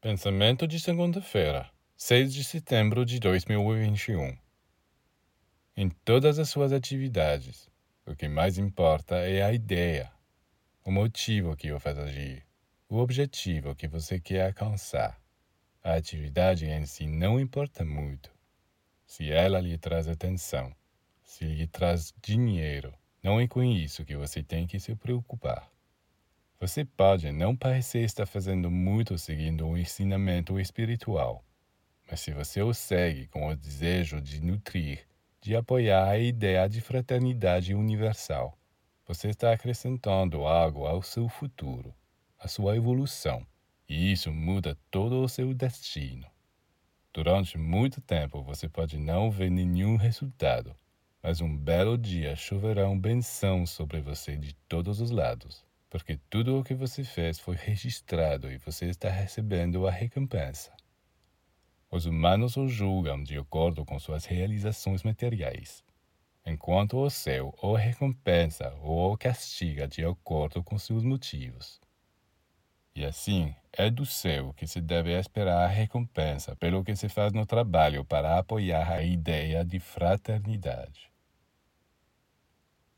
Pensamento de segunda-feira, 6 de setembro de 2021. Em todas as suas atividades, o que mais importa é a ideia, o motivo que o faz agir, o objetivo que você quer alcançar. A atividade em si não importa muito. Se ela lhe traz atenção, se lhe traz dinheiro, não é com isso que você tem que se preocupar. Você pode não parecer estar fazendo muito seguindo o ensinamento espiritual, mas se você o segue com o desejo de nutrir, de apoiar a ideia de fraternidade universal, você está acrescentando algo ao seu futuro, à sua evolução, e isso muda todo o seu destino. Durante muito tempo você pode não ver nenhum resultado, mas um belo dia choverão bençãos sobre você de todos os lados porque tudo o que você fez foi registrado e você está recebendo a recompensa. Os humanos o julgam de acordo com suas realizações materiais, enquanto o céu o recompensa ou o castiga de acordo com seus motivos. E assim, é do céu que se deve esperar a recompensa pelo que se faz no trabalho para apoiar a ideia de fraternidade.